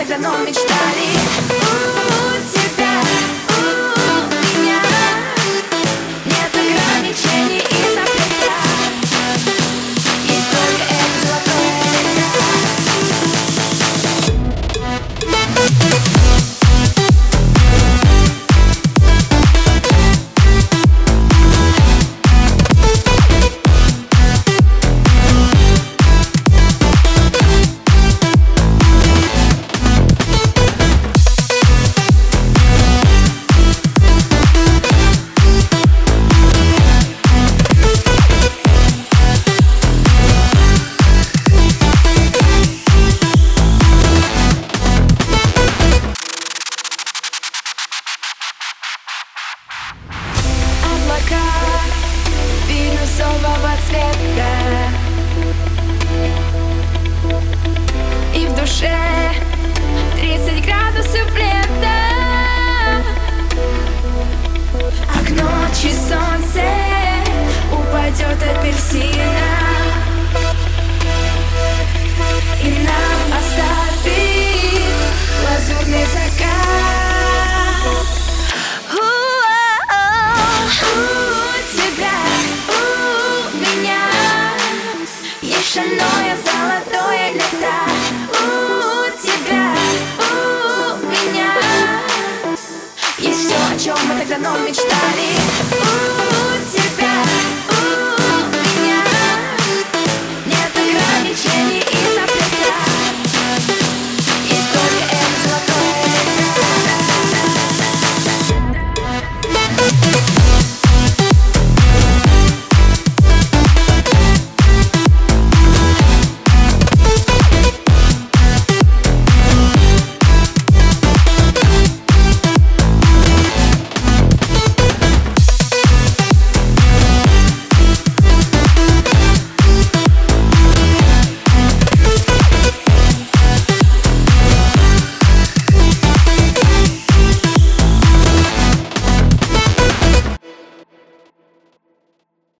тогда давно мечтали бирюзового цвета. И в душе 30 градусов лета. А к ночи солнце упадет апельсина Шальное золотое лето У тебя, у меня. Есть все, о чем мы тогда давно мечтали